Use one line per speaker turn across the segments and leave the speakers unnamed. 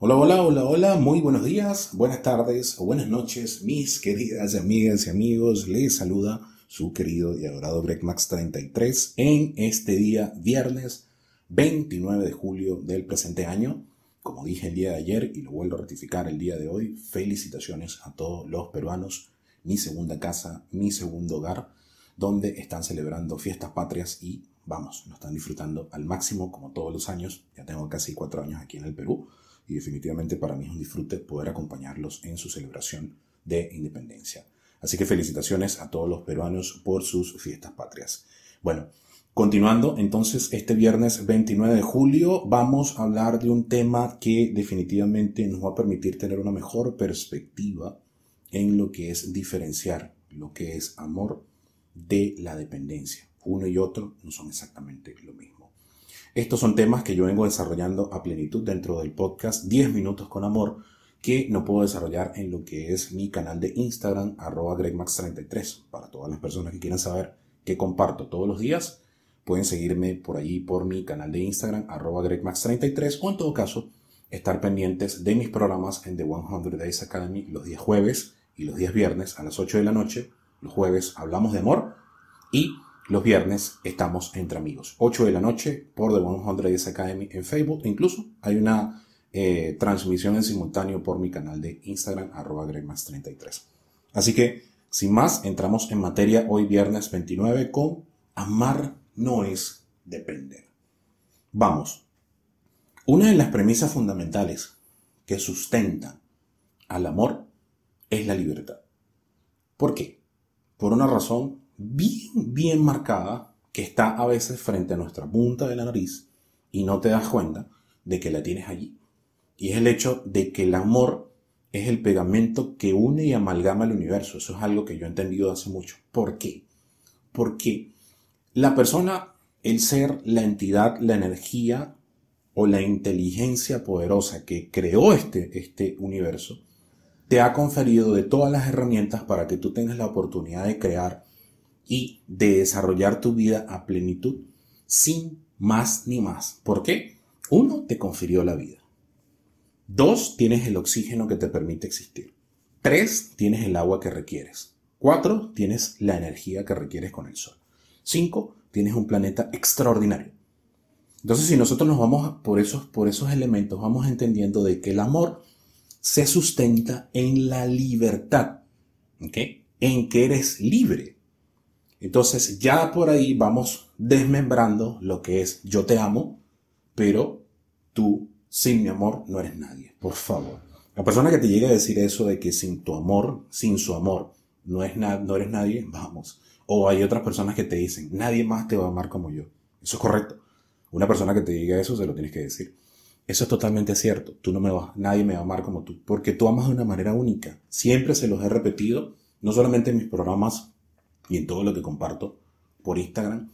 Hola, hola, hola, hola, muy buenos días, buenas tardes o buenas noches, mis queridas amigas y amigos. Les saluda su querido y adorado Greg Max 33 en este día, viernes 29 de julio del presente año. Como dije el día de ayer y lo vuelvo a ratificar el día de hoy, felicitaciones a todos los peruanos, mi segunda casa, mi segundo hogar, donde están celebrando fiestas patrias y vamos, lo están disfrutando al máximo como todos los años. Ya tengo casi cuatro años aquí en el Perú y definitivamente para mí es un disfrute poder acompañarlos en su celebración de independencia. Así que felicitaciones a todos los peruanos por sus fiestas patrias. Bueno, continuando, entonces este viernes 29 de julio vamos a hablar de un tema que definitivamente nos va a permitir tener una mejor perspectiva en lo que es diferenciar lo que es amor de la dependencia. Uno y otro no son exactamente lo mismo. Estos son temas que yo vengo desarrollando a plenitud dentro del podcast 10 minutos con amor que no puedo desarrollar en lo que es mi canal de Instagram arroba gregmax33 para todas las personas que quieran saber qué comparto todos los días pueden seguirme por allí por mi canal de Instagram arroba gregmax33 o en todo caso estar pendientes de mis programas en The 100 Days Academy los días jueves y los días viernes a las 8 de la noche. Los jueves hablamos de amor y los viernes estamos entre amigos. 8 de la noche por The 100 Days Academy en Facebook. E incluso hay una eh, transmisión en simultáneo por mi canal de Instagram, arroba 33 Así que, sin más, entramos en materia hoy viernes 29 con Amar no es depender. Vamos. Una de las premisas fundamentales que sustenta al amor es la libertad. ¿Por qué? Por una razón bien, bien marcada que está a veces frente a nuestra punta de la nariz y no te das cuenta de que la tienes allí. Y es el hecho de que el amor es el pegamento que une y amalgama el universo. Eso es algo que yo he entendido hace mucho. ¿Por qué? Porque la persona, el ser, la entidad, la energía o la inteligencia poderosa que creó este, este universo, te ha conferido de todas las herramientas para que tú tengas la oportunidad de crear y de desarrollar tu vida a plenitud sin más ni más. ¿Por qué? Uno, te confirió la vida. Dos, tienes el oxígeno que te permite existir. Tres, tienes el agua que requieres. Cuatro, tienes la energía que requieres con el sol. Cinco, tienes un planeta extraordinario. Entonces, si nosotros nos vamos por esos, por esos elementos, vamos entendiendo de que el amor se sustenta en la libertad, ¿ok? En que eres libre. Entonces ya por ahí vamos desmembrando lo que es yo te amo, pero tú sin mi amor no eres nadie. Por favor. La persona que te llegue a decir eso de que sin tu amor, sin su amor, no, es no eres nadie, vamos. O hay otras personas que te dicen, nadie más te va a amar como yo. Eso es correcto. Una persona que te diga eso se lo tienes que decir. Eso es totalmente cierto. Tú no me vas, nadie me va a amar como tú, porque tú amas de una manera única. Siempre se los he repetido, no solamente en mis programas y en todo lo que comparto por Instagram,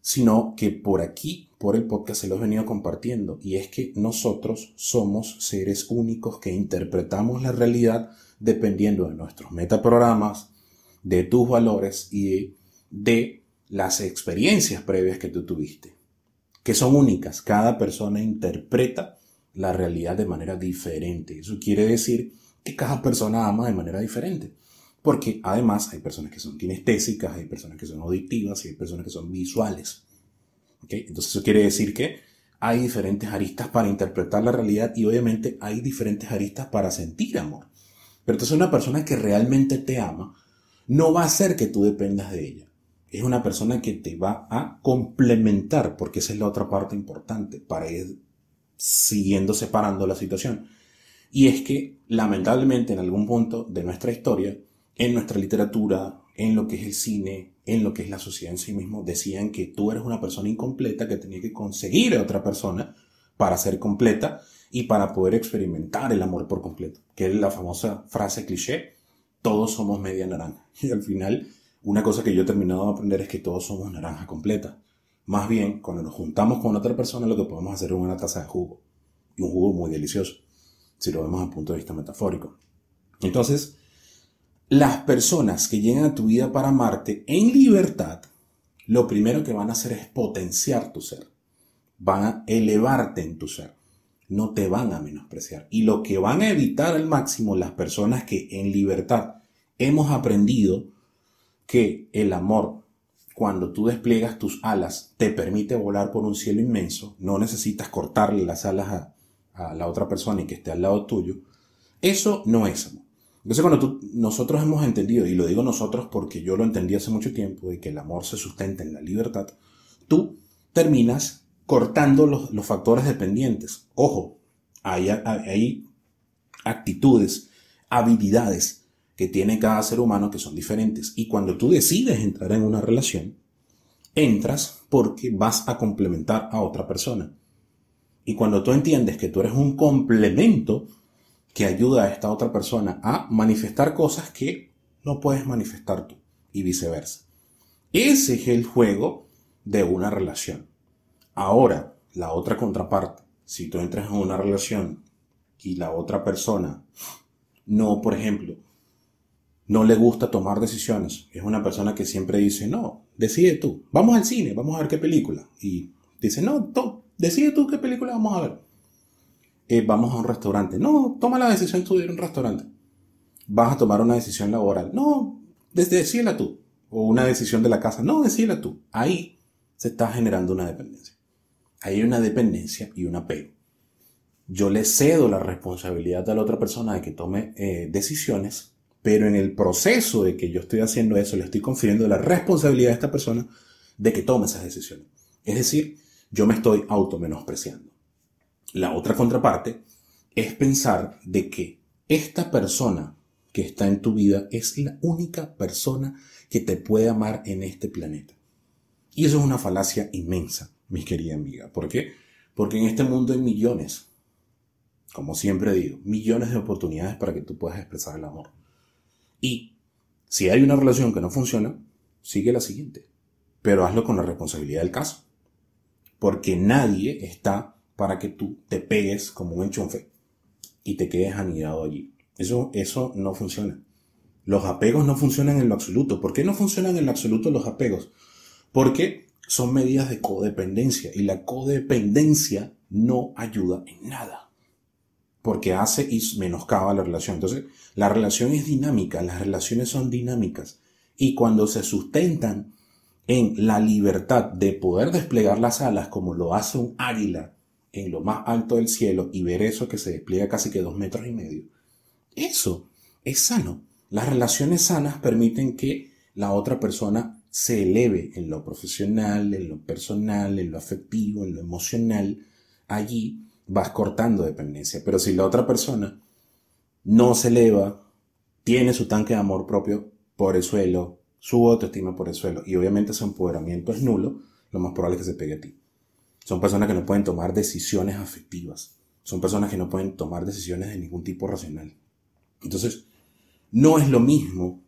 sino que por aquí, por el podcast, se lo he venido compartiendo. Y es que nosotros somos seres únicos que interpretamos la realidad dependiendo de nuestros metaprogramas, de tus valores y de, las experiencias previas que tú tuviste, que son únicas. Cada persona interpreta la realidad de manera diferente. Eso quiere decir que cada persona ama de manera diferente. Porque además hay personas que son kinestésicas, hay personas que son auditivas y hay personas que son visuales. Entonces eso quiere decir que hay diferentes aristas para interpretar la realidad y obviamente hay diferentes aristas para sentir amor. Pero entonces una persona que realmente te ama no va a hacer que tú dependas de ella. Es una persona que te va a complementar, porque esa es la otra parte importante para ir siguiendo separando la situación. Y es que lamentablemente en algún punto de nuestra historia en nuestra literatura, en lo que es el cine, en lo que es la sociedad en sí mismo, decían que tú eres una persona incompleta que tenía que conseguir a otra persona para ser completa y para poder experimentar el amor por completo, que es la famosa frase cliché, todos somos media naranja. Y al final, una cosa que yo he terminado de aprender es que todos somos naranja completa. Más bien, cuando nos juntamos con otra persona, lo que podemos hacer es una taza de jugo. Y un jugo muy delicioso, si lo vemos desde punto de vista metafórico. Entonces, las personas que llegan a tu vida para amarte en libertad, lo primero que van a hacer es potenciar tu ser. Van a elevarte en tu ser. no te van a menospreciar. Y lo que van a evitar al máximo las personas que en libertad hemos aprendido que el amor, cuando tú despliegas tus alas, te permite volar por un cielo inmenso, no necesitas cortarle las alas a, a la otra persona y que esté al lado tuyo, eso no es amor. Entonces cuando tú, nosotros hemos entendido, y lo digo nosotros porque yo lo entendí hace mucho tiempo, de que el amor se sustenta en la libertad, tú terminas cortando los, los factores dependientes. Ojo, hay, hay actitudes, habilidades que tiene cada ser humano que son diferentes. Y cuando tú decides entrar en una relación, entras porque vas a complementar a otra persona. Y cuando tú entiendes que tú eres un complemento que ayuda a esta otra persona a manifestar cosas que no puedes manifestar tú y viceversa. Ese es el juego de una relación. Ahora, la otra contraparte, si tú entras en una relación y la otra persona no, por ejemplo, no le gusta tomar decisiones, es una persona que siempre dice, no, decide tú, vamos al cine, vamos a ver qué película. Y dice, no, decide tú qué película vamos a ver. Eh, vamos a un restaurante. No, toma la decisión de ir a un restaurante. Vas a tomar una decisión laboral. No, decídela tú. O una decisión de la casa. No, decídela tú. Ahí se está generando una dependencia. Ahí hay una dependencia y un apego. Yo le cedo la responsabilidad a la otra persona de que tome eh, decisiones, pero en el proceso de que yo estoy haciendo eso, le estoy confiriendo la responsabilidad a esta persona de que tome esas decisiones. Es decir, yo me estoy auto-menospreciando. La otra contraparte es pensar de que esta persona que está en tu vida es la única persona que te puede amar en este planeta. Y eso es una falacia inmensa, mi querida amiga. ¿Por qué? Porque en este mundo hay millones, como siempre digo, millones de oportunidades para que tú puedas expresar el amor. Y si hay una relación que no funciona, sigue la siguiente. Pero hazlo con la responsabilidad del caso. Porque nadie está para que tú te pegues como un enchufe y te quedes anidado allí. Eso, eso no funciona. Los apegos no funcionan en lo absoluto. ¿Por qué no funcionan en lo absoluto los apegos? Porque son medidas de codependencia y la codependencia no ayuda en nada. Porque hace y menoscaba la relación. Entonces, la relación es dinámica, las relaciones son dinámicas. Y cuando se sustentan en la libertad de poder desplegar las alas como lo hace un águila en lo más alto del cielo y ver eso que se despliega casi que dos metros y medio. Eso es sano. Las relaciones sanas permiten que la otra persona se eleve en lo profesional, en lo personal, en lo afectivo, en lo emocional. Allí vas cortando dependencia. Pero si la otra persona no se eleva, tiene su tanque de amor propio por el suelo, su autoestima por el suelo, y obviamente ese empoderamiento es nulo, lo más probable es que se pegue a ti. Son personas que no pueden tomar decisiones afectivas. Son personas que no pueden tomar decisiones de ningún tipo racional. Entonces, no es lo mismo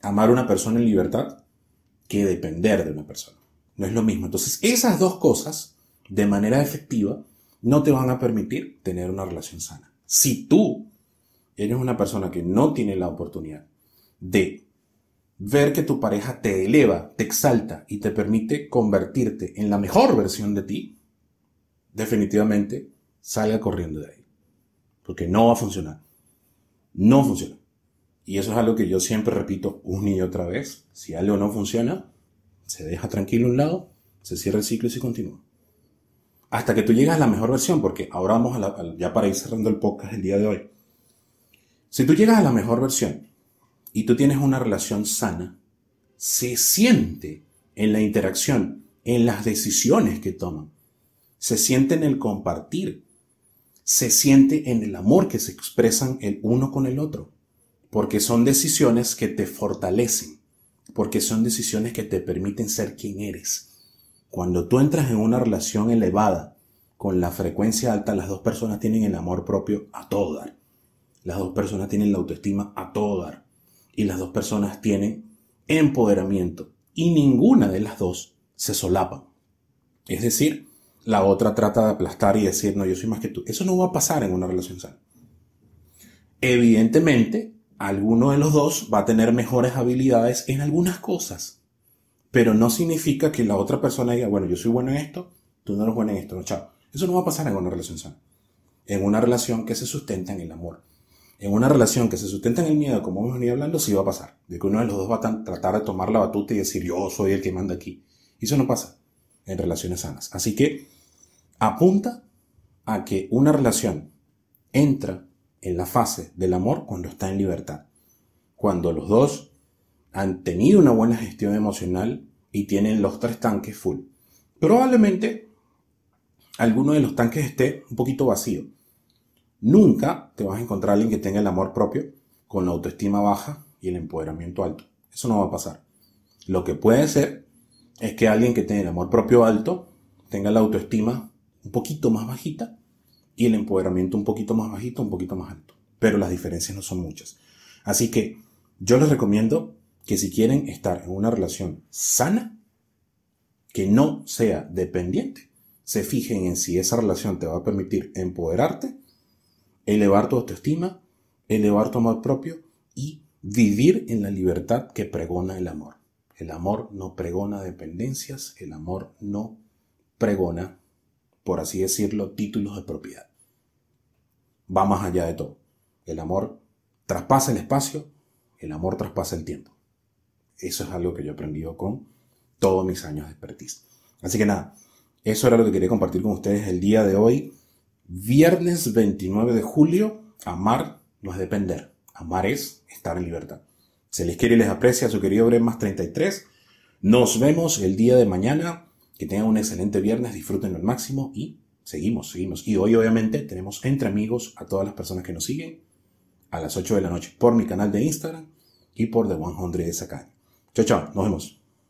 amar a una persona en libertad que depender de una persona. No es lo mismo. Entonces, esas dos cosas, de manera efectiva, no te van a permitir tener una relación sana. Si tú eres una persona que no tiene la oportunidad de ver que tu pareja te eleva, te exalta y te permite convertirte en la mejor versión de ti, definitivamente salga corriendo de ahí. Porque no va a funcionar. No funciona. Y eso es algo que yo siempre repito una y otra vez. Si algo no funciona, se deja tranquilo a un lado, se cierra el ciclo y se continúa. Hasta que tú llegas a la mejor versión, porque ahora vamos a, ya para ir cerrando el podcast el día de hoy. Si tú llegas a la mejor versión y tú tienes una relación sana, se siente en la interacción, en las decisiones que toman, se siente en el compartir, se siente en el amor que se expresan el uno con el otro, porque son decisiones que te fortalecen, porque son decisiones que te permiten ser quien eres. Cuando tú entras en una relación elevada, con la frecuencia alta, las dos personas tienen el amor propio a todo dar. Las dos personas tienen la autoestima a todo dar y las dos personas tienen empoderamiento y ninguna de las dos se solapa. Es decir, la otra trata de aplastar y decir, no, yo soy más que tú. Eso no va a pasar en una relación sana. Evidentemente, alguno de los dos va a tener mejores habilidades en algunas cosas, pero no significa que la otra persona diga, bueno, yo soy bueno en esto, tú no eres bueno en esto, no, chao. Eso no va a pasar en una relación sana. en una relación que se sustenta en el amor. En una relación que se sustenta en el miedo, como hemos venido hablando, sí va a pasar. De que uno de los dos va a tratar de tomar la batuta y decir yo soy el que manda aquí. Eso no pasa en relaciones sanas. Así que apunta a que una relación entra en la fase del amor cuando está en libertad. Cuando los dos han tenido una buena gestión emocional y tienen los tres tanques full. Probablemente alguno de los tanques esté un poquito vacío. Nunca te vas a encontrar alguien que tenga el amor propio con la autoestima baja y el empoderamiento alto. Eso no va a pasar. Lo que puede ser es que alguien que tenga el amor propio alto tenga la autoestima un poquito más bajita y el empoderamiento un poquito más bajito, un poquito más alto. Pero las diferencias no son muchas. Así que yo les recomiendo que si quieren estar en una relación sana, que no sea dependiente, se fijen en si esa relación te va a permitir empoderarte, elevar tu autoestima, elevar tu amor propio y vivir en la libertad que pregona el amor. El amor no pregona dependencias, el amor no pregona por así decirlo, títulos de propiedad. Va más allá de todo. El amor traspasa el espacio, el amor traspasa el tiempo. Eso es algo que yo he aprendido con todos mis años de expertise. Así que nada, eso era lo que quería compartir con ustedes el día de hoy. Viernes 29 de julio, amar no es depender, amar es estar en libertad. Se les quiere y les aprecia su querido Bremas 33. Nos vemos el día de mañana que tengan un excelente viernes, disfruten al máximo y seguimos, seguimos. Y hoy obviamente tenemos entre amigos a todas las personas que nos siguen a las 8 de la noche por mi canal de Instagram y por The 100 de. Chao, chao, nos vemos.